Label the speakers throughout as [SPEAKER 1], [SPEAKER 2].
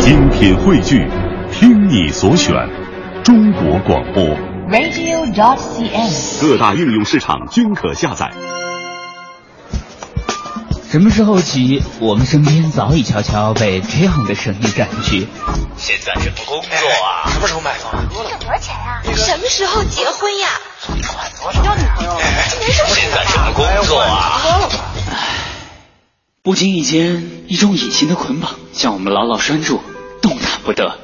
[SPEAKER 1] 精品汇聚，听你所选，中国广播。
[SPEAKER 2] radio.cn。
[SPEAKER 1] 各大应用市场均可下载。
[SPEAKER 3] 什么时候起，我们身边早已悄悄被这样的声音占据？
[SPEAKER 4] 现在什么工作啊？
[SPEAKER 5] 什么时候买房？
[SPEAKER 6] 挣多少钱呀？
[SPEAKER 7] 什么时候结婚呀？
[SPEAKER 5] 存款多少？交女朋友？
[SPEAKER 7] 今年是
[SPEAKER 4] 现在什么工作啊？
[SPEAKER 3] 不经意间，一种隐形的捆绑将我们牢牢拴住，动弹不得。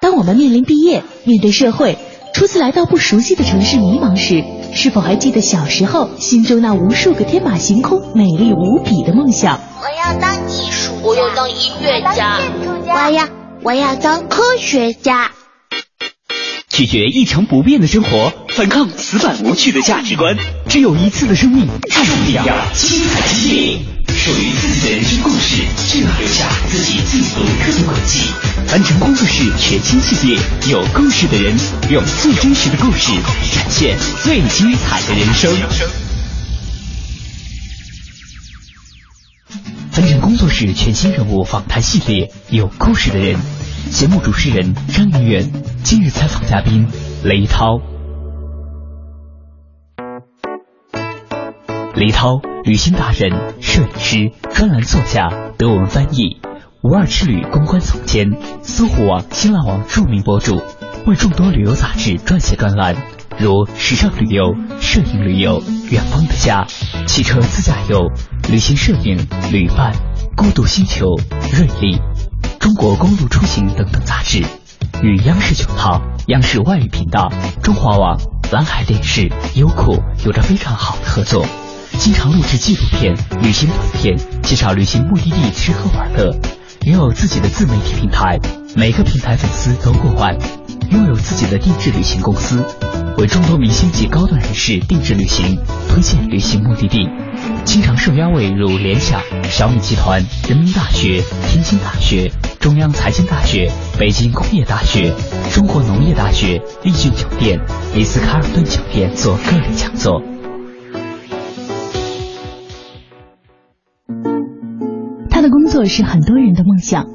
[SPEAKER 8] 当我们面临毕业、面对社会、初次来到不熟悉的城市迷茫时，是否还记得小时候心中那无数个天马行空、美丽无比的梦想？
[SPEAKER 6] 我要当艺术家，
[SPEAKER 7] 我要当音乐家，
[SPEAKER 6] 我要我要当科学家。
[SPEAKER 3] 拒绝一成不变的生活，反抗死板无趣的价值观。只有一次的生命，注定要精彩激烈。属于自己的人生故事，就要留下自己最独特的轨迹。凡尘工作室全新系列，有故事的人用最真实的故事展现最精彩的人生。凡尘工作室全新人物访谈系列，有故事的人。节目主持人张云远，今日采访嘉宾雷涛。雷涛，旅行达人、摄影师、专栏作家、德文翻译，无二之旅公关总监，搜狐网、新浪网著名博主，为众多旅游杂志撰写专栏，如时尚旅游、摄影旅游、远方的家、汽车自驾游、旅行摄影、旅伴、孤独星球、瑞丽。中国公路出行等等杂志，与央视九套、央视外语频道、中华网、蓝海电视、优酷有着非常好的合作，经常录制纪录片、旅行短片，介绍旅行目的地吃喝玩乐，拥有自己的自媒体平台，每个平台粉丝都过万，拥有自己的定制旅行公司，为众多明星及高端人士定制旅行，推荐旅行目的地。经常受邀为如联想、小米集团、人民大学、天津大学、中央财经大学、北京工业大学、中国农业大学、丽骏酒店、丽思卡尔顿酒店做个人讲座。
[SPEAKER 8] 他的工作是很多人的梦想，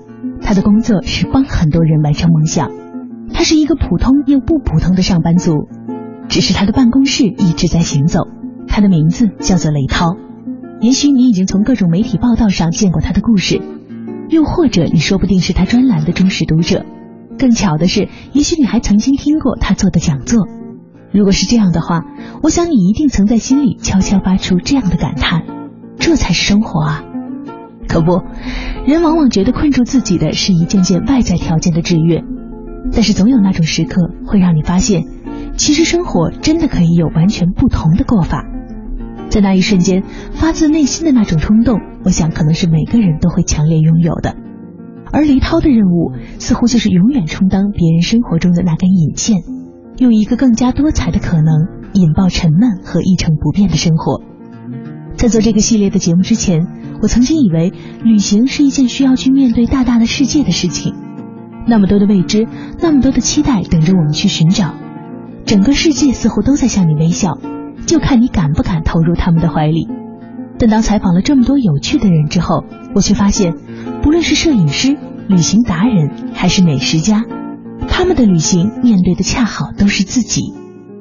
[SPEAKER 8] 他的工作是帮很多人完成梦想。他是一个普通又不普通的上班族，只是他的办公室一直在行走。他的名字叫做雷涛。也许你已经从各种媒体报道上见过他的故事，又或者你说不定是他专栏的忠实读者。更巧的是，也许你还曾经听过他做的讲座。如果是这样的话，我想你一定曾在心里悄悄发出这样的感叹：这才是生活啊！可不，人往往觉得困住自己的是一件件外在条件的制约，但是总有那种时刻会让你发现，其实生活真的可以有完全不同的过法。在那一瞬间，发自内心的那种冲动，我想可能是每个人都会强烈拥有的。而黎涛的任务，似乎就是永远充当别人生活中的那根引线，用一个更加多彩的可能，引爆沉闷和一成不变的生活。在做这个系列的节目之前，我曾经以为旅行是一件需要去面对大大的世界的事情，那么多的未知，那么多的期待等着我们去寻找，整个世界似乎都在向你微笑。就看你敢不敢投入他们的怀里。但当采访了这么多有趣的人之后，我却发现，不论是摄影师、旅行达人，还是美食家，他们的旅行面对的恰好都是自己。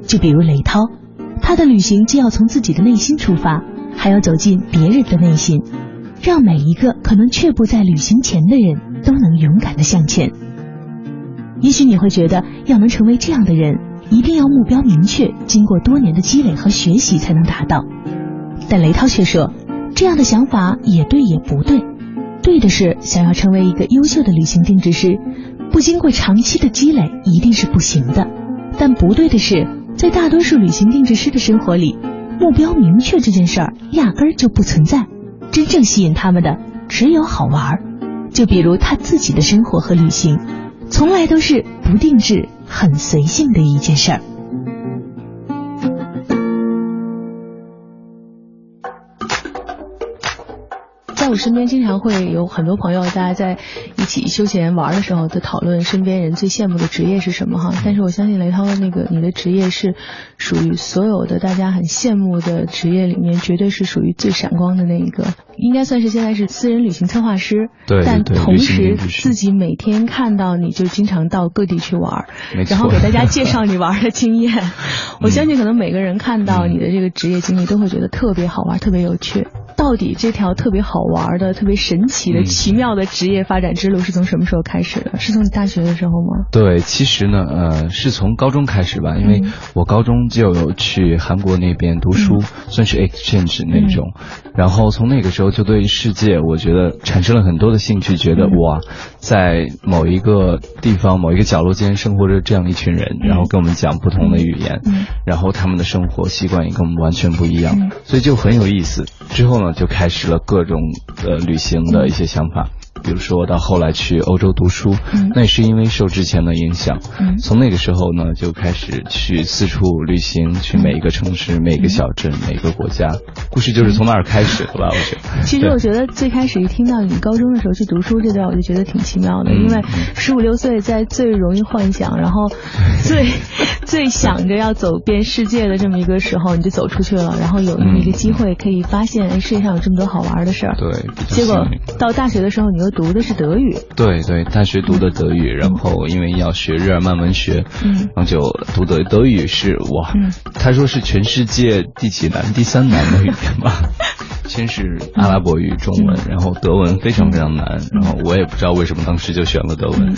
[SPEAKER 8] 就比如雷涛，他的旅行既要从自己的内心出发，还要走进别人的内心，让每一个可能却步在旅行前的人都能勇敢的向前。也许你会觉得，要能成为这样的人。一定要目标明确，经过多年的积累和学习才能达到。但雷涛却说，这样的想法也对也不对。对的是，想要成为一个优秀的旅行定制师，不经过长期的积累一定是不行的。但不对的是，在大多数旅行定制师的生活里，目标明确这件事儿压根儿就不存在。真正吸引他们的只有好玩儿。就比如他自己的生活和旅行，从来都是不定制。很随性的一件事儿。
[SPEAKER 2] 在
[SPEAKER 9] 在我身边经常会有很多朋友，大家在一起休闲玩的时候，都讨论身边人最羡慕的职业是什么哈。但是我相信雷涛那个你的职业是属于所有的大家很羡慕的职业里面，绝对是属于最闪光的那一个，应该算是现在是私人旅行策划师。
[SPEAKER 10] 对，
[SPEAKER 9] 但同时自己每天看到你就经常到各地去玩，然后给大家介绍你玩的经验。我相信可能每个人看到你的这个职业经历都会觉得特别好玩，特别有趣。到底这条特别好玩的、特别神奇的、
[SPEAKER 10] 嗯。
[SPEAKER 9] 奇妙的职业发展之路是从什么时候开始的？是从你大学的时候吗？
[SPEAKER 10] 对，其实呢，呃，是从高中开始吧，因为
[SPEAKER 9] 嗯。
[SPEAKER 10] 我高中就有去韩国那边读书，算是 exchange 那种，然后从那个时候就对世界，我觉得产生了很多的兴趣，觉得
[SPEAKER 9] 嗯。
[SPEAKER 10] 哇，在某一个地方、某一个角落间生活着这样一群人，然后跟我们讲不同的语言，
[SPEAKER 9] 嗯。
[SPEAKER 10] 然后他们的生活习惯也跟我们完全不一样，
[SPEAKER 9] 嗯。
[SPEAKER 10] 所以就很有意思。之后呢，就开始了各种呃旅行的一些想法。比如说到后来去欧洲读书，
[SPEAKER 9] 嗯
[SPEAKER 10] 那也是因为受之前的影响。
[SPEAKER 9] 嗯
[SPEAKER 10] 从那个时候呢，就开始去四处旅行，去每一个城市、每一个小镇、每一个国家。故事就是从那儿开始的吧？我觉得。
[SPEAKER 9] 其实我觉得最开始一听到你高中的时候去读书这段，我就觉得挺奇妙的，
[SPEAKER 10] 嗯
[SPEAKER 9] 因为十五六岁在最容易幻想，然后最 最想着要走遍世界的这么一个时候，你就走出去了，然后有那么一个机会可以发现，哎，世界上有这么多好玩的事儿。
[SPEAKER 10] 对，
[SPEAKER 9] 结果到大学的时候，你又读的是德语。
[SPEAKER 10] 对对，大学读的德语，然后因为要学日耳曼文学，
[SPEAKER 9] 嗯
[SPEAKER 10] 然后就读德德语是哇，
[SPEAKER 9] 嗯
[SPEAKER 10] 他说是全世界第几难、第三难的语言吧。先是阿拉伯语、中文，然后德文非常非常难，然后我也不知道为什么当时就选了德文。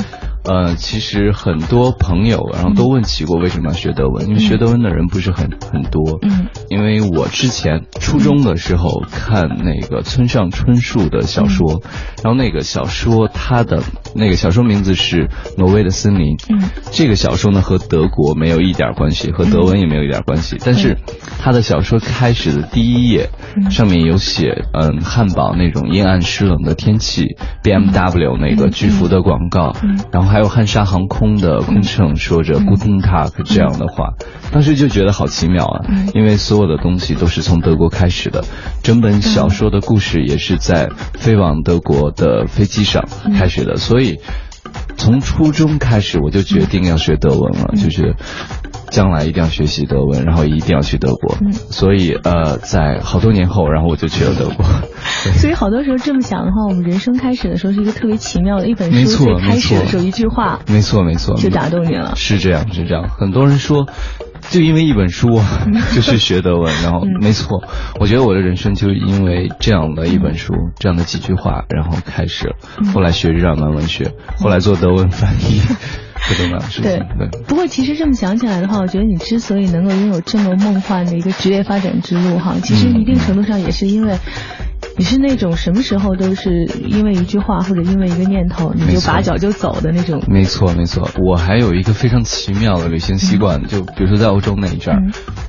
[SPEAKER 10] 呃，其实很多朋友然后都问起过为什么要学德文，因为学德文的人不是很很多。
[SPEAKER 9] 嗯。
[SPEAKER 10] 因为我之前初中的时候看那个村上春树的小说，然后那个小说它的那个小说名字是《挪威的森林》。
[SPEAKER 9] 嗯，
[SPEAKER 10] 这个小说呢和德国没有一点关系，和德文也没有一点关系，但是他的小说开始的第一页上面有写，嗯，汉堡那种阴暗湿冷的天气，BMW 那个巨幅的广告，然后还有汉莎航空的空乘说着 Guten Tag 这样的话，当时就觉得好奇妙啊，因为所有的东西都是从德国开始的，整本小说的故事也是在飞往德国的飞机上开始的，所以。从初中开始，我就决定要学德文了，就是将来一定要学习德文，然后一定要去德国。嗯所以呃，在好多年后，然后我就去了德国。
[SPEAKER 9] 所以好多时候这么想的话，我们人生开始的时候是一个特别奇妙的一本
[SPEAKER 10] 没错
[SPEAKER 9] 书，最开始的时候一句话
[SPEAKER 10] 没错，没错，
[SPEAKER 9] 就打动你了。
[SPEAKER 10] 是这样，是这样。很多人说，就因为一本书啊，就去学德文，然后没错，我觉得我的人生就因为这样的一本书，这样的几句话，然后开始。后来学日耳曼文学，后来做德文翻译，各种各样的事情。对。
[SPEAKER 9] 不过其实这么想起来的话，我觉得你之所以能够拥有这么梦幻的一个职业发展之路哈，其实一定程度上也是因为。你是那种什么时候都是因为一句话或者因为一个念头，你就拔脚就走的那种。
[SPEAKER 10] 没错，没错。我还有一个非常奇妙的旅行习惯，就比如说在欧洲那一阵儿，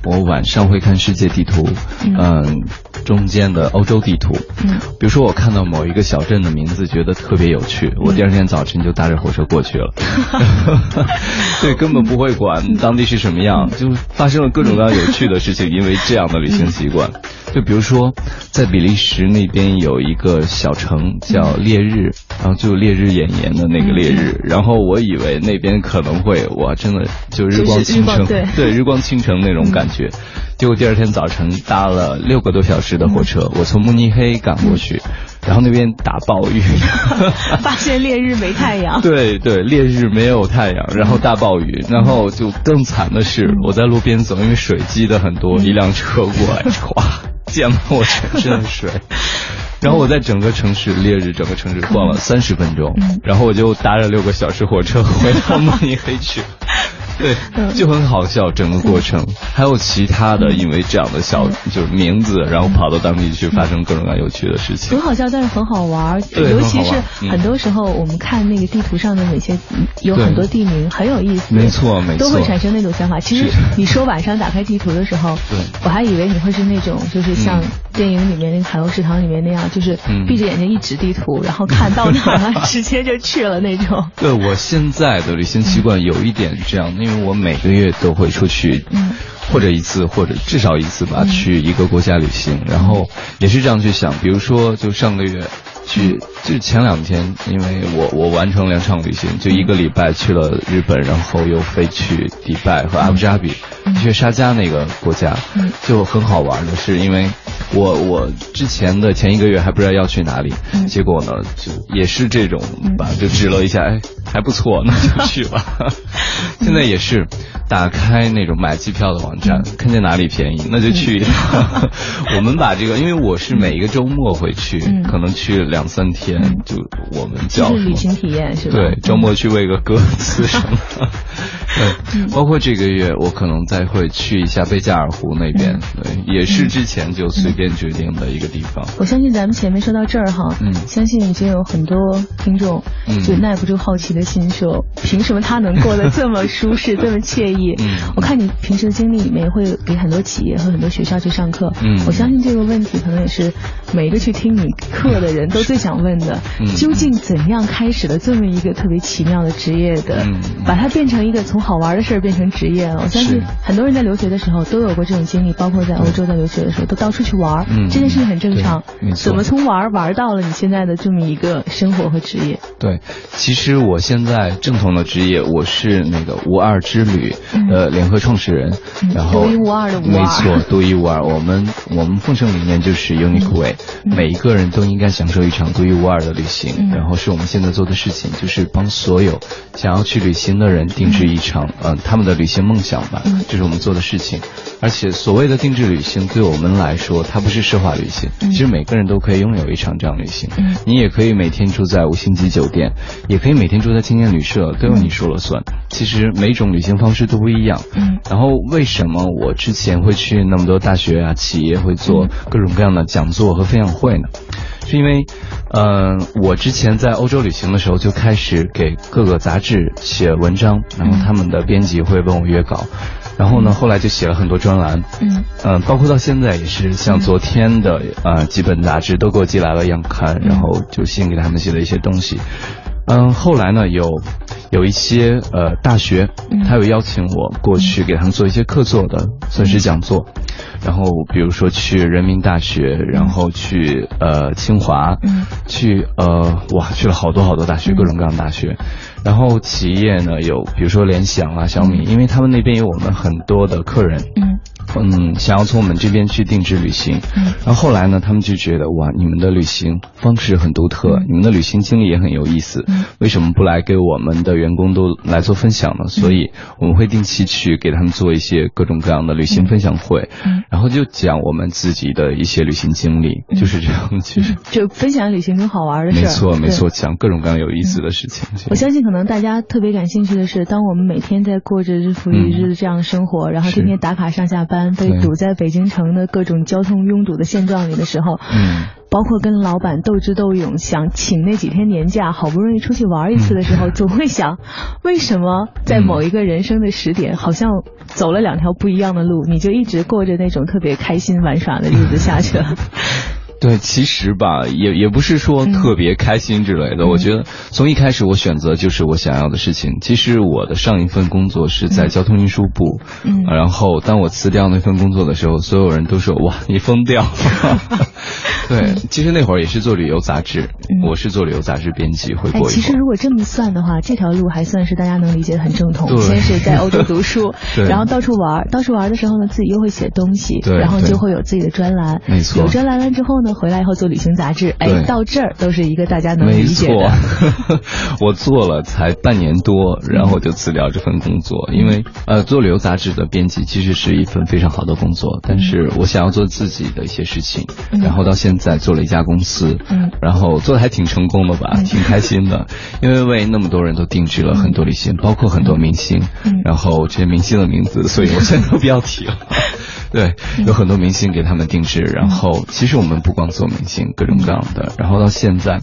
[SPEAKER 10] 我晚上会看世界地图，嗯，中间的欧洲地图。
[SPEAKER 9] 嗯，
[SPEAKER 10] 比如说我看到某一个小镇的名字，觉得特别有趣，我第二天早晨就搭着火车过去了。对，根本不会管当地是什么样，就发生了各种各样有趣的事情，因为这样的旅行习惯。就比如说，在比利时那边有一个小城叫烈日，然后就烈日炎炎的那个烈日，然后我以为那边可能会哇，真的就日光倾城，对日光倾城那种感觉。结果第二天早晨搭了六个多小时的火车，我从慕尼黑赶过去，然后那边打暴雨，
[SPEAKER 9] 发现烈日没太阳。
[SPEAKER 10] 对对，烈日没有太阳，然后大暴雨，然后就更惨的是我在路边走，因为水积的很多，一辆车过来，唰。溅了我全身的水，然后我在整个城市烈日，整个城市逛了三十分钟，然后我就搭了六个小时火车回到慕尼黑去。对，就很好笑整个过程，还有其他的，因为这样的小就是名字，然后跑到当地去发生各种各样有趣的事情。
[SPEAKER 9] 很好笑，但是很好玩，
[SPEAKER 10] 对，
[SPEAKER 9] 尤其是很多时候我们看那个地图上的哪些有很多地名很有意思，
[SPEAKER 10] 没错没错，
[SPEAKER 9] 都会产生那种想法。其实你说晚上打开地图的时候，
[SPEAKER 10] 对，
[SPEAKER 9] 我还以为你会是那种就是像电影里面那个海鸥食堂里面那样，就是闭着眼睛一指地图，然后看到哪了 直接就去了那种。
[SPEAKER 10] 对我现在的旅行习惯有一点这样，因为我每个月都会出去。
[SPEAKER 9] 嗯
[SPEAKER 10] 或者一次，或者至少一次吧，去一个国家旅行，然后也是这样去想，比如说就上个月。去就前两天，因为我我完成两场旅行，就一个礼拜去了日本，然后又飞去迪拜和阿布扎比，去沙加那个国家，就很好玩的是，因为我我之前的前一个月还不知道要去哪里，结果呢就也是这种吧，就指了一下，哎还不错，那就 去吧。现在也是打开那种买机票的网站，看见哪里便宜那就去一趟。我们把这个，因为我是每一个周末会去，可能去。两三天就我们叫
[SPEAKER 9] 旅行体验是吧？
[SPEAKER 10] 对，周末去喂个鸽子什么的。对，包括这个月我可能再会去一下贝加尔湖那边，对，也是之前就随便决定的一个地方。
[SPEAKER 9] 我相信咱们前面说到这儿哈，嗯，相信已经有很多听众就耐不住好奇的心说，凭什么他能过得这么舒适、这么惬意？嗯，我看你平时的经历里面会给很多企业和很多学校去上课，嗯，我相信这个问题可能也是每一个去听你课的人都。最想问的，究竟怎样开始了这么一个特别奇妙的职业的，把它变成一个从好玩的事儿变成职业了？我相信很多人在留学的时候都有过这种经历，包括在欧洲在留学的时候都到处去玩，这件事情很正常。怎么从玩玩到了你现在的这么一个生活和职业？
[SPEAKER 10] 对，其实我现在正统的职业，我是那个无二之旅的联合创始人，然后
[SPEAKER 9] 独一无二的无二，
[SPEAKER 10] 没错，独一无二。我们我们奉承理念就是 unique way，每一个人都应该享受一场。独一无二的旅行，然后是我们现在做的事情，就是帮所有想要去旅行的人定制一场，嗯，他们的旅行梦想吧，这是我们做的事情。而且所谓的定制旅行，对我们来说，它不是奢华旅行，其实每个人都可以拥有一场这样旅行。你也可以每天住在五星级酒店，也可以每天住在青年旅社，都由你说了算。其实每种旅行方式都不一样。然后为什么我之前会去那么多大学啊、企业会做各种各样的讲座和分享会呢？是因为，嗯，我之前在欧洲旅行的时候就开始给各个杂志写文章，然后他们的编辑会问我约稿，然后呢，后来就写了很多专栏，嗯，嗯，包括到现在也是，像昨天的呃几本杂志都给我寄来了样刊，然后就先给他们写了一些东西。嗯，后来呢，有有一些呃大学，他有邀请我过去给他们做一些客座的，算是讲座。然后比如说去人民大学，然后去呃清华，去呃哇去了好多好多大学，各种各样的大学。然后企业呢有比如说联想啊、小米，因为他们那边有我们很多的客人。嗯，想要从我们这边去定制旅行，然后后来呢，他们就觉得哇，你们的旅行方式很独特，你们的旅行经历也很有意思，为什么不来给我们的员工都来做分享呢？所以我们会定期去给他们做一些各种各样的旅行分享会，然后就讲我们自己的一些旅行经历，就是这样，其实。
[SPEAKER 9] 就分享旅行中好玩的事
[SPEAKER 10] 没错没错，讲各种各样有意思的事情。
[SPEAKER 9] 我相信可能大家特别感兴趣的是，当我们每天在过着日复一日的这样的生活，然后天天打卡上下班。被堵在北京城的各种交通拥堵的现状里的时候，嗯，包括跟老板斗智斗勇，想请那几天年假，好不容易出去玩一次的时候，总会想，为什么在某一个人生的时点，好像走了两条不一样的路，你就一直过着那种特别开心玩耍的日子下去了。
[SPEAKER 10] 对，其实吧，也也不是说特别开心之类的。我觉得从一开始我选择就是我想要的事情。其实我的上一份工作是在交通运输部，嗯，然后当我辞掉那份工作的时候，所有人都说哇，你疯掉了。对，其实那会儿也是做旅游杂志，我是做旅游杂志编辑，会过。
[SPEAKER 9] 其实如果这么算的话，这条路还算是大家能理解的很正统。先是在欧洲读书，然后到处玩，到处玩的时候呢，自己又会写东西，然后就会有自己的专栏。
[SPEAKER 10] 没错。
[SPEAKER 9] 有专栏了之后呢，回来以后做旅行杂志，哎，到这儿都是一个大家能理解的。
[SPEAKER 10] 没错。我做了才半年多，然后就辞掉这份工作，因为呃，做旅游杂志的编辑其实是一份非常好的工作，但是我想要做自己的一些事情，然后到现在。做了一家公司，嗯，然后做的还挺成功的吧，挺开心的，因为为那么多人都定制了很多旅行，包括很多明星，然后这些明星的名字，所以我现在都不要提了。对，有很多明星给他们定制，然后其实我们不光做明星，各种各样的，然后到现在，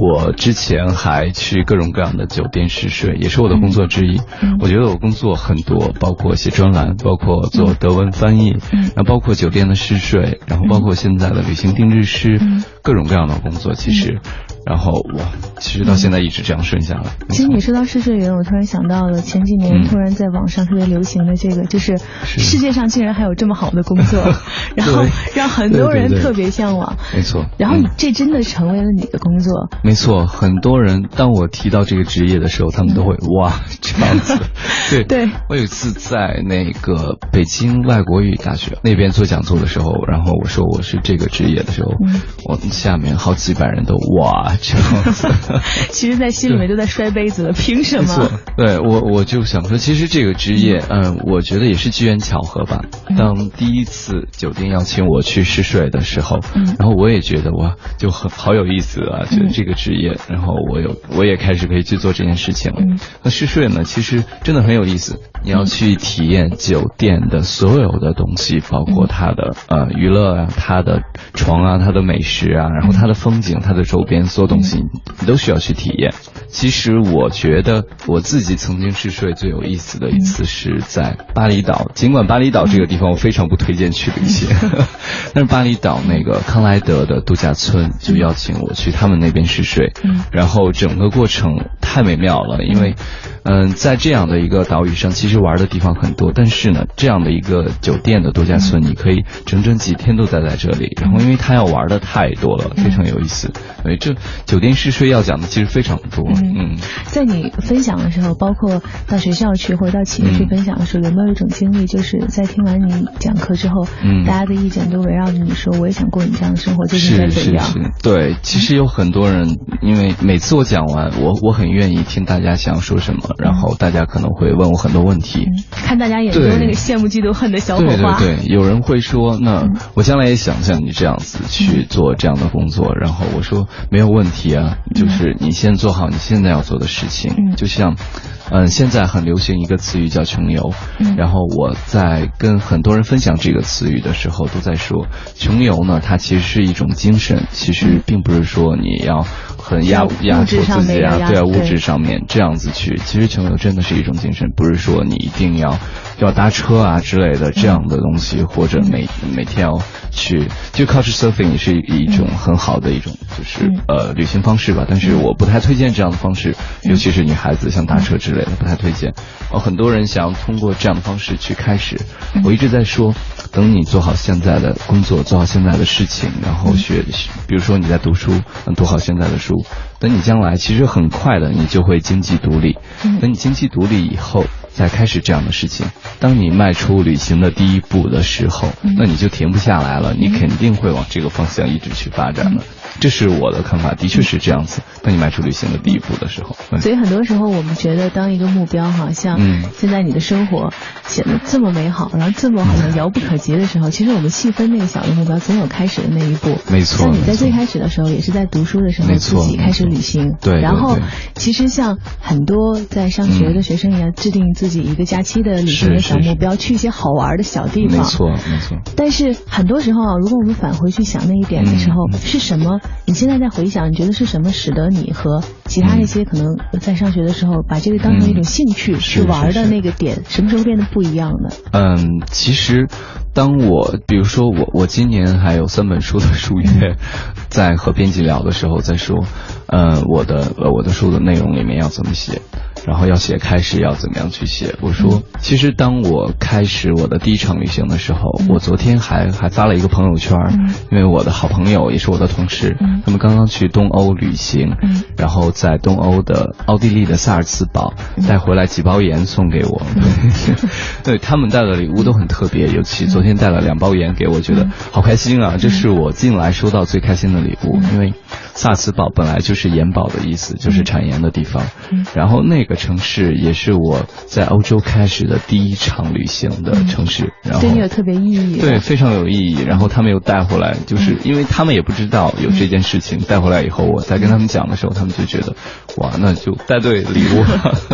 [SPEAKER 10] 我之前还去各种各样的酒店试睡，也是我的工作之一。我觉得我工作很多，包括写专栏，包括做德文翻译，然后包括酒店的试睡，然后包括现在的旅行定制师，各种各样的工作，其实。然后我其实到现在一直这样顺下来。
[SPEAKER 9] 其实你说到试睡员，我突然想到了前几年突然在网上特别流行的这个，就是世界上竟然还有这么好的工作，然后让很多人特别向往。
[SPEAKER 10] 没错。
[SPEAKER 9] 然后这真的成为了你的工作。
[SPEAKER 10] 没错，很多人当我提到这个职业的时候，他们都会哇这样子。对
[SPEAKER 9] 对。
[SPEAKER 10] 我有一次在那个北京外国语大学那边做讲座的时候，然后我说我是这个职业的时候，我下面好几百人都哇。这样子，
[SPEAKER 9] 其实，在心里面都在摔杯子了。凭什么？
[SPEAKER 10] 对我，我就想说，其实这个职业，嗯，我觉得也是机缘巧合吧。当第一次酒店邀请我去试睡的时候，然后我也觉得哇，就很好有意思啊，就这个职业。然后我有，我也开始可以去做这件事情了。那试睡呢，其实真的很有意思。你要去体验酒店的所有的东西，包括它的呃娱乐啊，它的床啊，它的美食啊，然后它的风景，它的周边所有东西，你都需要去体验。其实我觉得我自己曾经试睡最有意思的一次是在巴厘岛，尽管巴厘岛这个地方我非常不推荐去旅行，但是巴厘岛那个康莱德的度假村就邀请我去他们那边试睡，然后整个过程太美妙了，因为。嗯，在这样的一个岛屿上，其实玩的地方很多，但是呢，这样的一个酒店的度假村，你可以整整几天都待在这里。然后，因为他要玩的太多了，非常有意思。所以，这酒店试睡要讲的其实非常多。嗯，
[SPEAKER 9] 在你分享的时候，包括到学校去或者到企业去分享的时候，有没有一种经历，就是在听完你讲课之后，嗯，大家的意见都围绕着你说，我也想过你这样的生活，究竟该怎样？
[SPEAKER 10] 是是是，对，其实有很多人，因为每次我讲完，我我很愿意听大家想说什么。然后大家可能会问我很多问题，
[SPEAKER 9] 看大家眼中那个羡慕嫉妒恨的小火
[SPEAKER 10] 花。对对对，有人会说，那我将来也想像你这样子去做这样的工作。然后我说没有问题啊，就是你先做好你现在要做的事情。就像，嗯，现在很流行一个词语叫穷游。然后我在跟很多人分享这个词语的时候，都在说，穷游呢，它其实是一种精神，其实并不是说你要。很压压迫自己啊，对啊，物质上面这样子去，其实穷游真的是一种精神，不是说你一定要要搭车啊之类的这样的东西，或者每每天要去，就 couch surfing 也是一种很好的一种就是呃旅行方式吧，但是我不太推荐这样的方式，尤其是女孩子像搭车之类的不太推荐。哦，很多人想要通过这样的方式去开始，我一直在说，等你做好现在的工作，做好现在的事情，然后学，比如说你在读书，读好现在的书。等你将来，其实很快的，你就会经济独立。等你经济独立以后，再开始这样的事情。当你迈出旅行的第一步的时候，那你就停不下来了，你肯定会往这个方向一直去发展的。这是我的看法，的确是这样子。当你迈出旅行的第一步的时候，
[SPEAKER 9] 所以很多时候我们觉得，当一个目标哈，像现在你的生活显得这么美好，然后这么好像遥不可及的时候，其实我们细分那个小的目标，总有开始的那一步。
[SPEAKER 10] 没错。
[SPEAKER 9] 像你在最开始的时候，也是在读书的时候自己开始旅行。
[SPEAKER 10] 对。
[SPEAKER 9] 然后，其实像很多在上学的学生一样，制定自己一个假期的旅行的小目标，去一些好玩的小地方。
[SPEAKER 10] 没错，没错。
[SPEAKER 9] 但是很多时候啊，如果我们返回去想那一点的时候，是什么？你现在在回想，你觉得是什么使得你和其他那些可能在上学的时候把这个当成一种兴趣去玩的那个点，什么时候变得不一样呢？
[SPEAKER 10] 嗯，其实当我比如说我我今年还有三本书的书约，在和编辑聊的时候，在说，呃，我的呃我的书的内容里面要怎么写。然后要写开始要怎么样去写？我说，其实当我开始我的第一场旅行的时候，我昨天还还发了一个朋友圈，因为我的好朋友也是我的同事，他们刚刚去东欧旅行，然后在东欧的奥地利的萨尔茨堡带回来几包盐送给我，对他们带的礼物都很特别，尤其昨天带了两包盐给我，觉得好开心啊！这是我近来收到最开心的礼物，因为萨尔茨堡本来就是盐堡的意思，就是产盐的地方，然后那个。城市也是我在欧洲开始的第一场旅行的城市，然后
[SPEAKER 9] 对你有特别意义，
[SPEAKER 10] 对非常有意义。然后他们又带回来，就是因为他们也不知道有这件事情，带回来以后，我再跟他们讲的时候，他们就觉得哇，那就带对礼物。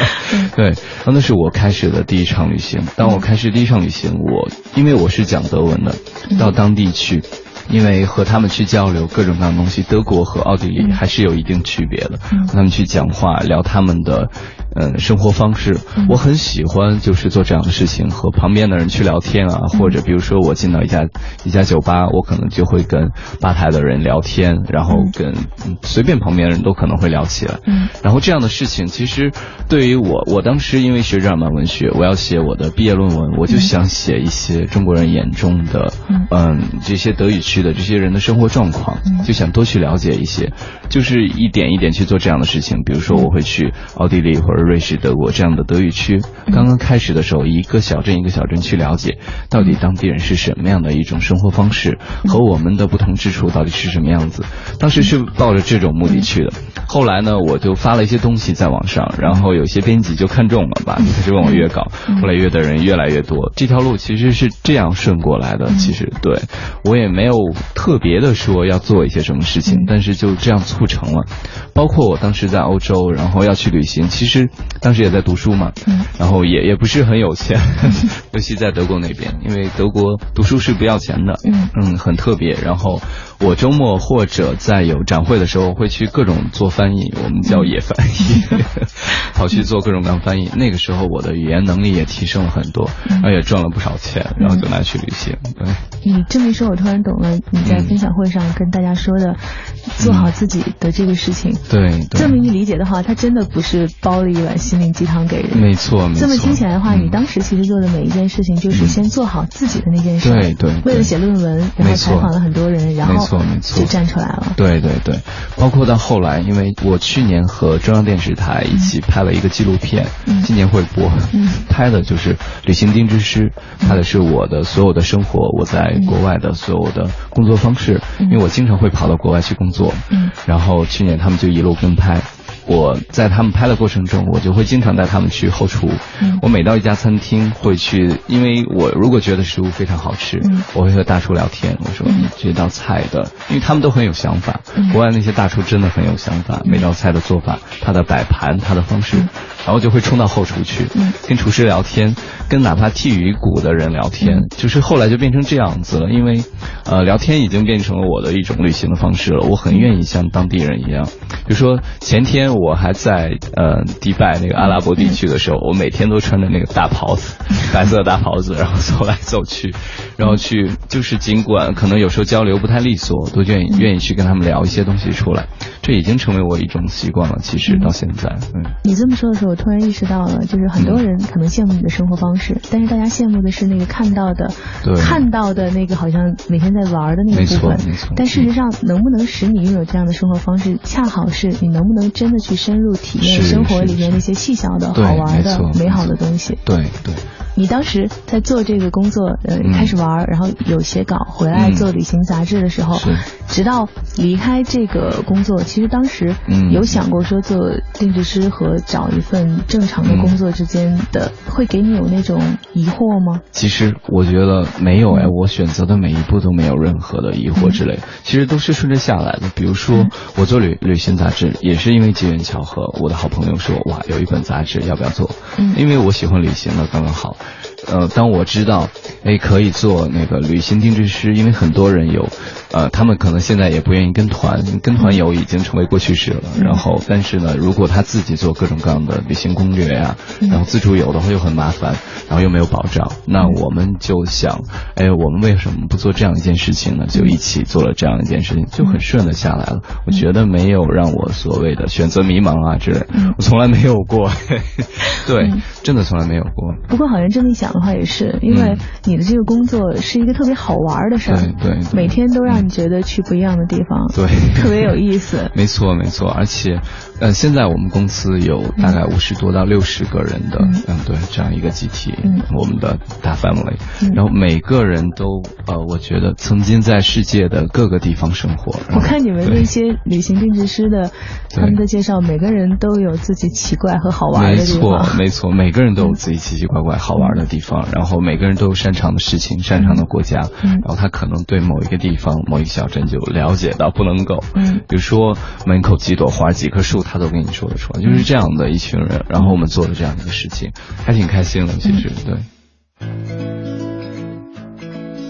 [SPEAKER 10] 对，那是我开始的第一场旅行。当我开始第一场旅行，我因为我是讲德文的，到当地去。因为和他们去交流各种各样的东西，德国和奥地利还是有一定区别的。和他们去讲话，聊他们的嗯生活方式。我很喜欢就是做这样的事情，和旁边的人去聊天啊，或者比如说我进到一家一家酒吧，我可能就会跟吧台的人聊天，然后跟随便旁边的人都可能会聊起来。
[SPEAKER 9] 嗯，
[SPEAKER 10] 然后这样的事情其实对于我，我当时因为学日耳曼文学，我要写我的毕业论文，我就想写一些中国人眼中的嗯。这些德语区的这些人的生活状况，就想多去了解一些，就是一点一点去做这样的事情。比如说我会去奥地利或者瑞士、德国这样的德语区，刚刚开始的时候，一个小镇一个小镇去了解，到底当地人是什么样的一种生活方式，和我们的不同之处到底是什么样子。当时是抱着这种目的去的。后来呢，我就发了一些东西在网上，然后有些编辑就看中了吧，就开始问我约稿，后来约的人越来越多。这条路其实是这样顺过来的。其实对我也没有特别的说要做一些什么事情，但是就这样促成了。包括我当时在欧洲，然后要去旅行，其实当时也在读书嘛，然后也也不是很有钱，尤其在德国那边，因为德国读书是不要钱的，
[SPEAKER 9] 嗯
[SPEAKER 10] 嗯，很特别。然后我周末或者在有展会的时候，会去各种做翻译，我们叫野翻译，跑去做各种各样翻译。那个时候我的语言能力也提升了很多，而且赚了不少钱，然后就拿去旅行。对，
[SPEAKER 9] 你这么一说，我突然懂了你在分享会上跟大家说的，做好自己的这个事情。
[SPEAKER 10] 对，
[SPEAKER 9] 这么一理解的话，它真的不是煲了一碗心灵鸡汤给人。
[SPEAKER 10] 没错，没错。
[SPEAKER 9] 这么听起来的话，你当时其实做的每一件事情，就是先做好自己的那件事。
[SPEAKER 10] 对对。
[SPEAKER 9] 为了写论文，然后采访了很多人，然后
[SPEAKER 10] 没错没错。
[SPEAKER 9] 就站出来了。
[SPEAKER 10] 对对对，包括到后来，因为我去年和中央电视台一起拍了一个纪录片，今年会播，拍的就是旅行定制师，拍的是我的所有的生活，我在国外的所有的工作方式，因为我经常会跑到国外去工作，然后去年他们就一路跟拍。我在他们拍的过程中，我就会经常带他们去后厨。我每到一家餐厅会去，因为我如果觉得食物非常好吃，我会和大厨聊天。我说你这道菜的，因为他们都很有想法。国外那些大厨真的很有想法，每道菜的做法、它的摆盘、它的方式，然后就会冲到后厨去，跟厨师聊天，跟哪怕剔鱼骨的人聊天。就是后来就变成这样子了，因为呃，聊天已经变成了我的一种旅行的方式了。我很愿意像当地人一样，比如说前天。我还在呃迪拜那个阿拉伯地区的时候，我每天都穿着那个大袍子，白色的大袍子，然后走来走去，然后去就是尽管可能有时候交流不太利索，都愿意愿意去跟他们聊一些东西出来，这已经成为我一种习惯了。其实到现在，嗯，
[SPEAKER 9] 你这么说的时候，我突然意识到了，就是很多人可能羡慕你的生活方式，但是大家羡慕的是那个看到的，看到的那个好像每天在玩的那个部分，
[SPEAKER 10] 没错，
[SPEAKER 9] 但事实上能不能使你拥有这样的生活方式，恰好是你能不能真的去深入体验生活里面那些细小的好玩的美好的东西。
[SPEAKER 10] 对对。
[SPEAKER 9] 你当时在做这个工作，呃，开始玩，然后有写稿，回来做旅行杂志的时候，直到离开这个工作，其实当时有想过说做定制师和找一份正常的工作之间的，会给你有那种疑惑吗？
[SPEAKER 10] 其实我觉得没有哎，我选择的每一步都没有任何的疑惑之类，其实都是顺着下来的。比如说我做旅旅行杂志，也是因为机缘巧合，我的好朋友说哇有一本杂志要不要做？嗯，因为我喜欢旅行的刚刚好。呃，当我知道，哎，可以做那个旅行定制师，因为很多人有，呃，他们可能现在也不愿意跟团，跟团游已经成为过去式了。然后，但是呢，如果他自己做各种各样的旅行攻略呀，然后自助游的话又很麻烦，然后又没有保障，那我们就想，哎，我们为什么不做这样一件事情呢？就一起做了这样一件事情，就很顺的下来了。我觉得没有让我所谓的选择迷茫啊之类，我从来没有过。对，真的从来没有过。
[SPEAKER 9] 不过好像这么一想。的话也是，因为你的这个工作是一个特别好玩的事儿，
[SPEAKER 10] 对，
[SPEAKER 9] 每天都让你觉得去不一样的地方，
[SPEAKER 10] 对，
[SPEAKER 9] 特别有意思。
[SPEAKER 10] 没错，没错，而且，呃，现在我们公司有大概五十多到六十个人的，嗯，对，这样一个集体，我们的大 family，然后每个人都，呃，我觉得曾经在世界的各个地方生活。
[SPEAKER 9] 我看你们那些旅行定制师的他们的介绍，每个人都有自己奇怪和好玩
[SPEAKER 10] 的地方。没错，没错，每个人都有自己奇奇怪怪好玩的地方。方，然后每个人都有擅长的事情，擅长的国家，然后他可能对某一个地方、某一个小镇就了解到不能够，嗯，比如说门口几朵花、几棵树，他都跟你说得出来，就是这样的一群人。然后我们做了这样一个事情，还挺开心的。其实，对。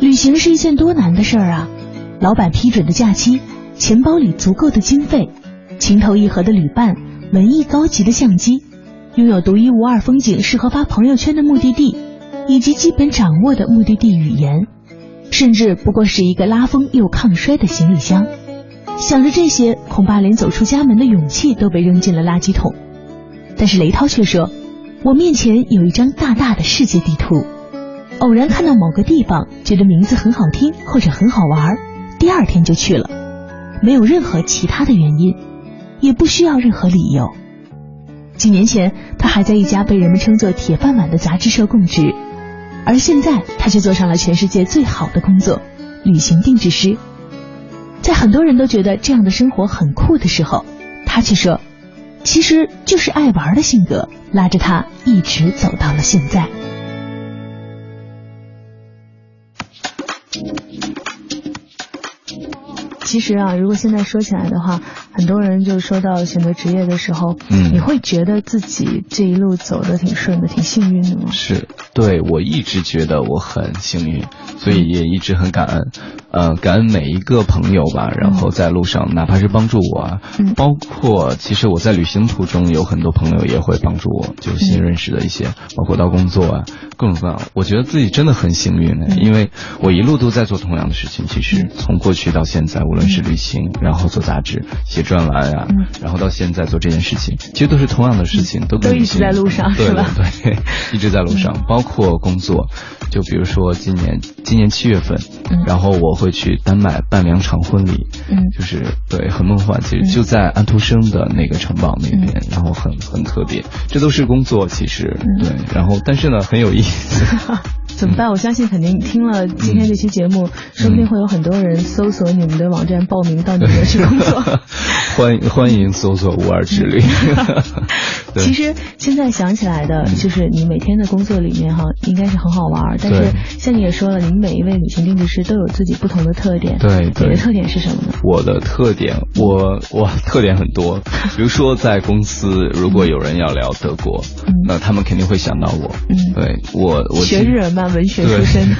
[SPEAKER 9] 旅行是一件多难的事儿啊！老板批准的假期，钱包里足够的经费，情投意合的旅伴，文艺高级的相机。拥有独一无二风景、适合发朋友圈的目的地，以及基本掌握的目的地语言，甚至不过是一个拉风又抗摔的行李箱。想着这些，恐怕连走出家门的勇气都被扔进了垃圾桶。但是雷涛却说：“我面前有一张大大的世界地图，偶然看到某个地方，觉得名字很好听或者很好玩，第二天就去了，没有任何其他的原因，也不需要任何理由。”几年前，他还在一家被人们称作“铁饭碗”的杂志社供职，而现在他却做上了全世界最好的工作——旅行定制师。在很多人都觉得这样的生活很酷的时候，他却说：“其实就是爱玩的性格拉着他一直走到了现在。”其实啊，如果现在说起来的话，很多人就说到选择职业的时候，
[SPEAKER 10] 嗯
[SPEAKER 9] 你会觉得自己这一路走的挺顺的，挺幸运的吗？
[SPEAKER 10] 是对我一直觉得我很幸运，所以也一直很感恩，呃，感恩每一个朋友吧。然后在路上，哪怕是帮助我啊，
[SPEAKER 9] 嗯
[SPEAKER 10] 包括其实我在旅行途中有很多朋友也会帮助我，就是新认识的一些，包括到工作啊，各种各样。我觉得自己真的很幸运的，因为我一路都在做同样的事情。其实从过去到现在，无论是旅行，然后做杂志、写专栏啊，
[SPEAKER 9] 嗯。
[SPEAKER 10] 然后到现在做这件事情，其实都是同样的事情，都跟
[SPEAKER 9] 都一直在路上
[SPEAKER 10] 对
[SPEAKER 9] 是吧？
[SPEAKER 10] 对对，一直在路上，包括工作，就比如说今年今年七月份，
[SPEAKER 9] 嗯。
[SPEAKER 10] 然后我会去丹麦办两场婚礼，
[SPEAKER 9] 嗯。
[SPEAKER 10] 就是对很梦幻，其
[SPEAKER 9] 嗯。
[SPEAKER 10] 实就在安徒生的那个城堡那边，然后很很特别，这都是工作其实
[SPEAKER 9] 嗯。
[SPEAKER 10] 对，然后但是呢很有意思，
[SPEAKER 9] 怎么办？我相信肯定听了今天这期节目，说不定会有很多人搜索你们的网站报名到你们去工作。
[SPEAKER 10] 欢迎欢迎搜索无二之旅，
[SPEAKER 9] 其实现在想起来的，就是你每天的工作里面哈，应该是很好玩儿。但是像你也说了，你们每一位旅行定制师都有自己不同的特点。
[SPEAKER 10] 对对
[SPEAKER 9] 你的特点是什么呢？
[SPEAKER 10] 我的特点，我我特点很多，比如说在公司，如果有人要聊德国，
[SPEAKER 9] 嗯
[SPEAKER 10] 那他们肯定会想到我。
[SPEAKER 9] 嗯
[SPEAKER 10] 对我我
[SPEAKER 9] 学日耳曼文学出身。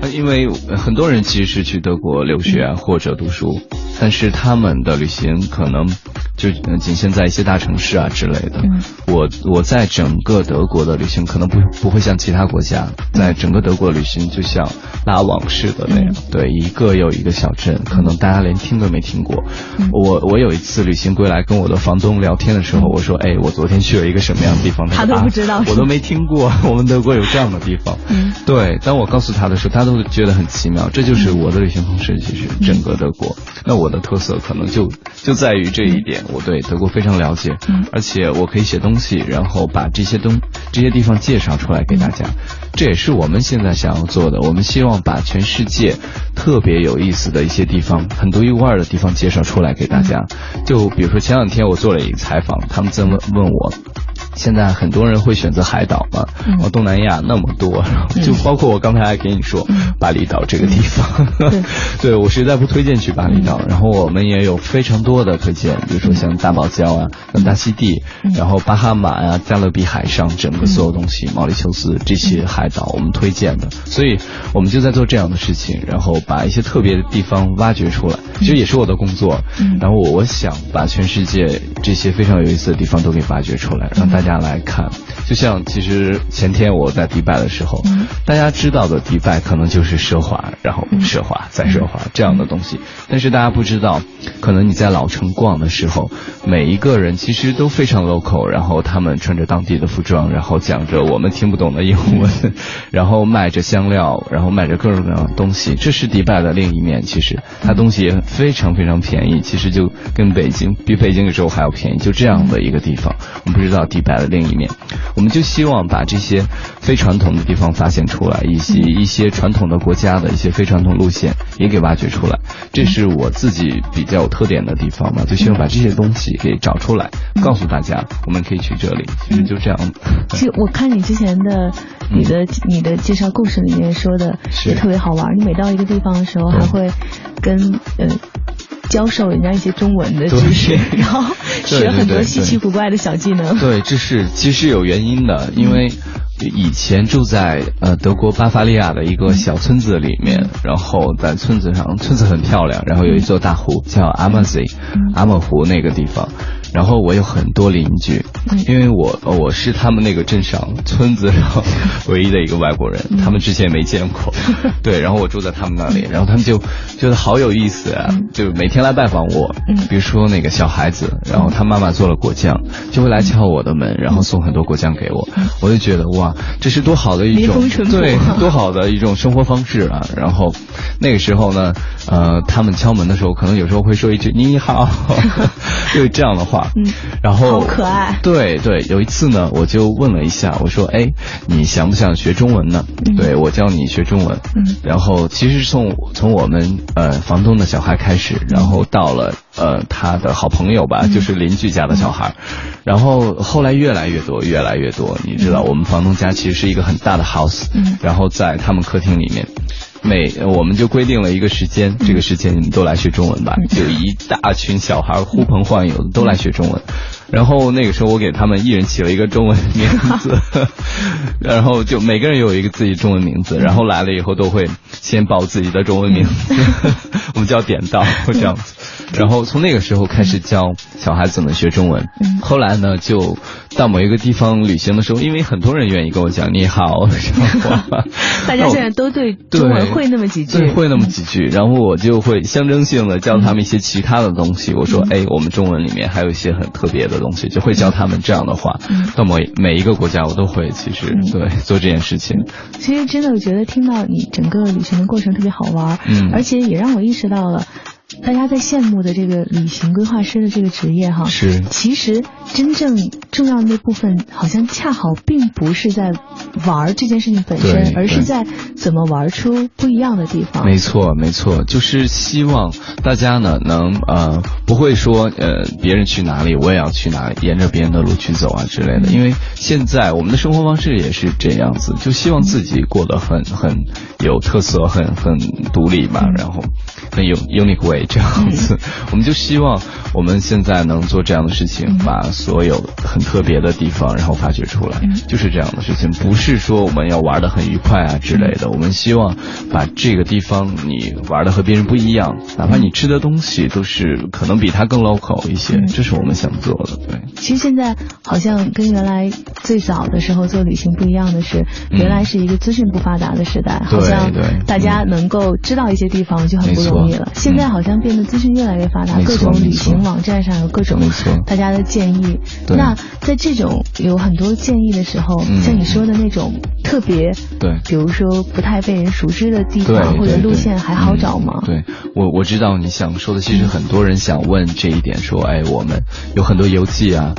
[SPEAKER 10] 对，因为很多人其实是去德国留学啊或者读书，但是他们的旅行可能就呃仅限在一些大城市啊之类的。
[SPEAKER 9] 嗯
[SPEAKER 10] 我我在整个德国的旅行可能不不会像其他国家，在整个德国旅行就像拉网似的那样，
[SPEAKER 9] 嗯
[SPEAKER 10] 对，一个又一个小镇，可能大家连听都没听过。
[SPEAKER 9] 嗯
[SPEAKER 10] 我我有一次旅行归来，跟我的房东聊天的时候，我说，哎，我昨天去了一个什么样的地方？
[SPEAKER 9] 他都不知道
[SPEAKER 10] 我都没听过，我们德国有这样的地方。
[SPEAKER 9] 嗯
[SPEAKER 10] 对，当我告诉他的时候，他都觉得很奇妙。这就是我的旅行方式，其实整个德国。那我的特色可能就就在于这一点，我对德国非常了解，
[SPEAKER 9] 嗯
[SPEAKER 10] 而且我可以写东西，然后把这些东这些地方介绍出来给大家。这也是我们现在想要做的。我们希望把全世界特别有意思的一些地方，很独一无二的地方介绍出来给大家。就比如说前两天我做了一个采访，他们在问问我。现在很多人会选择海岛嘛，
[SPEAKER 9] 嗯。
[SPEAKER 10] 然后东南亚那么多，就包括我刚才还给你说
[SPEAKER 9] 嗯
[SPEAKER 10] 巴厘岛这个地方，
[SPEAKER 9] 对。
[SPEAKER 10] 对我实在不推荐去巴厘岛。然后我们也有非常多的推荐，比如说像大堡礁啊、像大溪地，
[SPEAKER 9] 嗯。
[SPEAKER 10] 然后巴哈马啊、加勒比海上整个所有东西，毛里求斯这些海岛我们推荐的。所以我们就在做这样的事情，然后把一些特别的地方挖掘出来，其实也是我的工作。
[SPEAKER 9] 嗯。
[SPEAKER 10] 然后我我想把全世界这些非常有意思的地方都给挖掘出来，让大家来看。就像其实前天我在迪拜的时候，
[SPEAKER 9] 嗯
[SPEAKER 10] 大家知道的迪拜可能就是奢华，然后奢华再奢华这样的东西，但是大家不知道，可能你在老城逛的时候，每一个人其实都非常 local，然后他们穿着当地的服装，然后讲着我们听不懂的英文，然后卖着香料，然后卖着各种各样的东西，这是迪拜的另一面。其实它东西也非常非常便宜，其实就跟北京比北京的时候还要便宜，就这样的一个地方。我们不知道迪拜的另一面，我们就希望把这些非传统的地方发现出来，以及一些传统的国家的一些非传统路线也给挖掘出来。这是我自己比较有特点的地方嘛，就希望把这些东西给找出来，告诉大家我们可以去这里。其实就这样。
[SPEAKER 9] 其实我看你之前的你的你的介绍故事里面说的也特别好玩，你每到一个地方的时候还会跟呃。教授人家一些中文的知识，然后学很多稀奇古怪的小技能。
[SPEAKER 10] 对，这是其实有原因的，因为以前住在呃德国巴伐利亚的一个小村子里面，然后在村子上，村子很漂亮，然后有一座大湖叫阿莫西，阿莫湖那个地方，然后我有很多邻居，因为我我是他们那个镇上村子上唯一的一个外国人，他们之前也没见过，对，然后我住在他们那里，然后他们就觉得好有意思啊，就每天来拜访我，比如说那个小孩子，然后他妈妈做了果酱，就会来敲我的门，然后送很多果酱给我，我就觉得哇，这是多好的一种对多好的一种生活方式啊，然后那个时候呢，呃，他们敲门的时候，可能有时候会说一句你好，就是这样的话。
[SPEAKER 9] 嗯，
[SPEAKER 10] 然后
[SPEAKER 9] 好可爱。
[SPEAKER 10] 对对，有一次呢，我就问了一下，我说：“哎，你想不想学中文呢？”
[SPEAKER 9] 嗯
[SPEAKER 10] 对我教你学中文。
[SPEAKER 9] 嗯，
[SPEAKER 10] 然后其实是从从我们呃房东的小孩开始，然后到了呃他的好朋友吧，就是邻居家的小孩，然后后来越来越多，越来越多。你知道，我们房东家其实是一个很大的 house，
[SPEAKER 9] 嗯，
[SPEAKER 10] 然后在他们客厅里面。每我们就规定了一个时间，这个时间你们都来学中文吧，就一大群小孩呼朋唤友的都来学中文。然后那个时候我给他们一人起了一个中文名字，然后就每个人有一个自己中文名字，然后来了以后都会先报自己的中文名字，我们叫点到这样子。然后从那个时候开始教小孩子们学中文，后来呢就到某一个地方旅行的时候，因为很多人愿意跟我讲你好。
[SPEAKER 9] 大家现在都对中文会那么几句，
[SPEAKER 10] 对，会那么几句，然后我就会象征性的教他们一些其他的东西。我说，哎，我们中文里面还有一些很特别的东西，就会教他们这样的话。到每每一个国家，我都会其实对 做这件事情。
[SPEAKER 9] 其实真的，我觉得听到你整个旅行的过程特别好玩，
[SPEAKER 10] 嗯，
[SPEAKER 9] 而且也让我意识到了。大家在羡慕的这个旅行规划师的这个职业哈，
[SPEAKER 10] 是
[SPEAKER 9] 其实真正重要的那部分，好像恰好并不是在玩这件事情本身，而是在怎么玩出不一样的地方。
[SPEAKER 10] 没错，没错，就是希望大家呢能呃不会说呃别人去哪里我也要去哪里，沿着别人的路去走啊之类的。因为现在我们的生活方式也是这样子，就希望自己过得很很有特色，很很独立嘛，然后很有 unique way。这样子，我们就希望我们现在能做这样的事情，把所有很特别的地方然后发掘出来，就是这样的事情，不是说我们要玩的很愉快啊之类的。我们希望把这个地方你玩的和别人不一样，哪怕你吃的东西都是可能比他更 local 一些，这是我们想做的。对，
[SPEAKER 9] 其实现在好像跟原来最早的时候做旅行不一样的是，原来是一个资讯不发达的时代，好像大家能够知道一些地方就很不容易了。现在好像。变得资讯越来越发达，各种旅行网站上有各种大家的建议。那在这种有很多建议的时候，像你说的那种特别，
[SPEAKER 10] 对，
[SPEAKER 9] 比如说不太被人熟知的地方或者路线，还好找吗？
[SPEAKER 10] 对我我知道你想说的，其实很多人想问这一点，说，哎，我们有很多游记啊，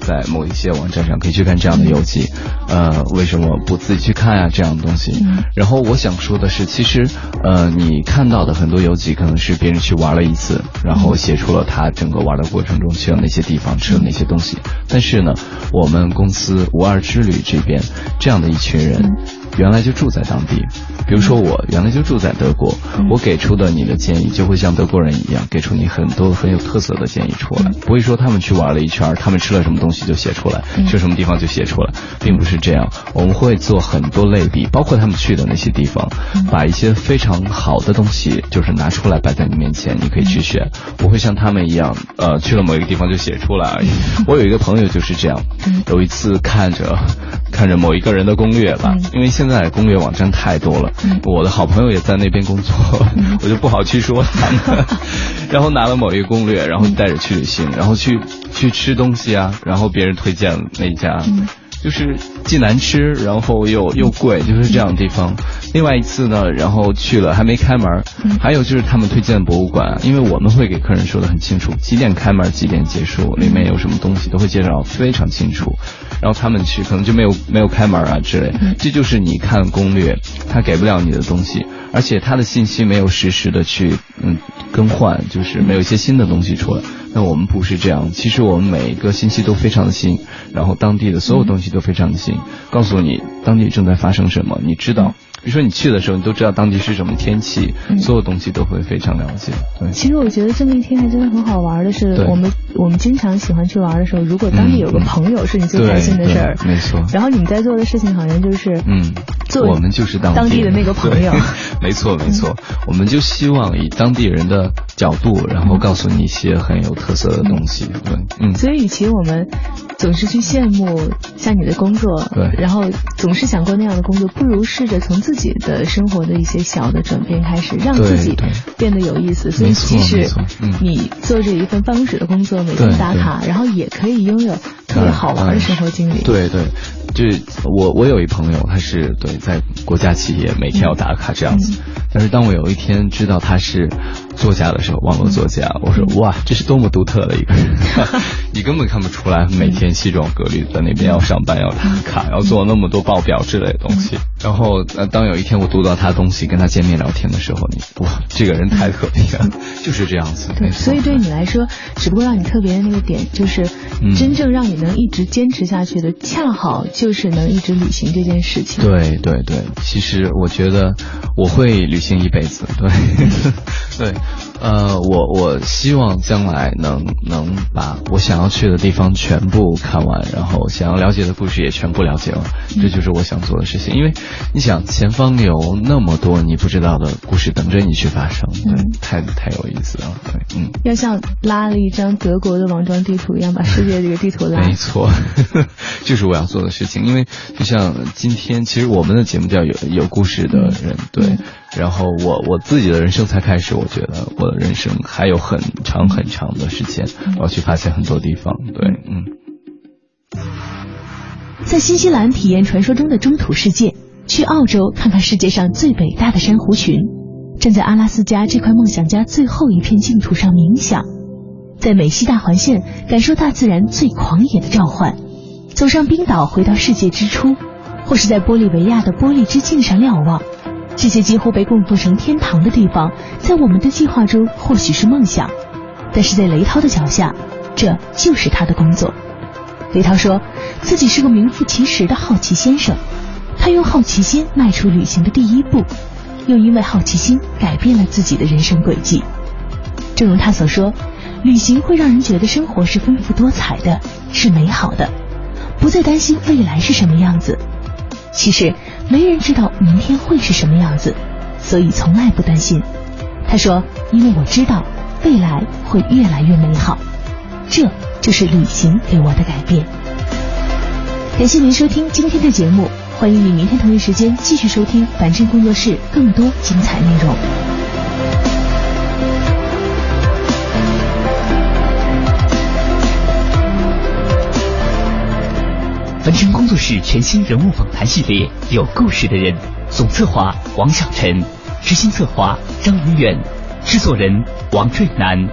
[SPEAKER 10] 在某一些网站上可以去看这样的游记，呃，为什么不自己去看啊？这样的东西。然后我想说的是，其实，呃，你看到的很多游记可能是别人去玩了一次，然后写出了他整个玩的过程中去了哪些地方，吃了哪些东西。但是呢，我们公司无二之旅这边这样的一群人，原来就住在当地。比如说我原来就住在德国，我给出的你的建议就会像德国人一样，给出你很多很有特色的建议出来，不会说他们去玩了一圈，他们吃了什么东西就写出来，去什么地方就写出来，并不是这样。我们会做很多类比，包括他们去的那些地方，把一些非常好的东西就是拿出来摆在你面前，你可以去选，不会像他们一样，呃，去了某一个地方就写出来。而已。我有一个朋友就是这样，有一次看着看着某一个人的攻略吧，因为现在攻略网站太多了。我的好朋友也在那边工作，我就不好去说他们。然后拿了某一个攻略，然后带着去旅行，然后去去吃东西啊，然后别人推荐那家，就是既难吃，然后又又贵，就是这样的地方。另外一次呢，然后去了还没开门，还有就是他们推荐的博物馆，因为我们会给客人说的很清楚，几点开门，几点结束，里面有什么东西都会介绍非常清楚。然后他们去可能就没有没有开门啊之类，这就是你看攻略他给不了你的东西，而且他的信息没有实时的去嗯更换，就是没有一些新的东西出来。那我们不是这样，其实我们每一个信息都非常的新，然后当地的所有东西都非常的新，告诉你当地正在发生什么，你知道。比如说你去的时候，你都知道当地是什么天气，所有东西都会非常了解。对，
[SPEAKER 9] 其实我觉得这么一天还真的很好玩的是，我们我们经常喜欢去玩的时候，如果当地有个朋友是你最开心的事儿，
[SPEAKER 10] 没错。
[SPEAKER 9] 然后你们在做的事情好像就是，
[SPEAKER 10] 嗯，
[SPEAKER 9] 做
[SPEAKER 10] 我们就是当
[SPEAKER 9] 当地的那个朋友。
[SPEAKER 10] 没错没错，我们就希望以当地人的角度，然后告诉你一些很有特色的东西。对，嗯。
[SPEAKER 9] 所以，与其我们总是去羡慕像你的工作，
[SPEAKER 10] 对，
[SPEAKER 9] 然后总是想过那样的工作，不如试着从自己的生活的一些小的转变开始，让自己变得有意思。所以，即使你做着一份办公室的工作，每天打卡，然后也可以拥有特别好玩的生活经历。
[SPEAKER 10] 对对，就是我我有一朋友，他是对在国家企业每天要打卡这样子，但是当我有一天知道他是作家的时候，网络作家，我说哇，这是多么独特的一个人，你根本看不出来，每天西装革履在那边要上班要打卡，要做那么多报表之类的东西。然后呃，当有一天我读到他的东西，跟他见面聊天的时候，你哇，这个人太特别了，就是这样子。
[SPEAKER 9] 对，所以对你来说，只不过让你特别的那个点，就是真正让你能一直坚持下去的，恰好就是能一直旅行这件事情。
[SPEAKER 10] 对对对，其实我觉得我会旅行一辈子。对 对，呃，我我希望将来能能把我想要去的地方全部看完，然后想要了解的故事也全部了解了，这就是我想做的事情。因为你想，前方有那么多你不知道的故事等着你去发生，对，太太有意思了。对，嗯，
[SPEAKER 9] 要像拉了一张德国的网状地图一样，把世界这个地图拉。
[SPEAKER 10] 没错，就是我要做的事情。因为就像今天，其实我们的节目叫有有故事的人，对。然后我我自己的人生才开始，我觉得我的人生还有很长很长的时间，我要去发现很多地方。对，嗯。
[SPEAKER 9] 在新西兰体验传说中的中土世界，去澳洲看看世界上最伟大的珊瑚群，站在阿拉斯加这块梦想家最后一片净土上冥想，在美西大环线感受大自然最狂野的召唤，走上冰岛回到世界之初，或是在玻利维亚的玻璃之镜上瞭望。这些几乎被供奉成天堂的地方，在我们的计划中或许是梦想，但是在雷涛的脚下，这就是他的工作。雷涛说自己是个名副其实的好奇先生，他用好奇心迈出旅行的第一步，又因为好奇心改变了自己的人生轨迹。正如他所说，旅行会让人觉得生活是丰富多彩的，是美好的，不再担心未来是什么样子。其实。没人知道明天会是什么样子，所以从来不担心。他说：“因为我知道未来会越来越美好，这就是旅行给我的改变。”感谢您收听今天的节目，欢迎你明天同一时间继续收听凡真工作室更多精彩内容。
[SPEAKER 3] 凡尘工作室全新人物访谈系列，有故事的人，总策划王小晨，执行策划张文远，制作人王瑞南。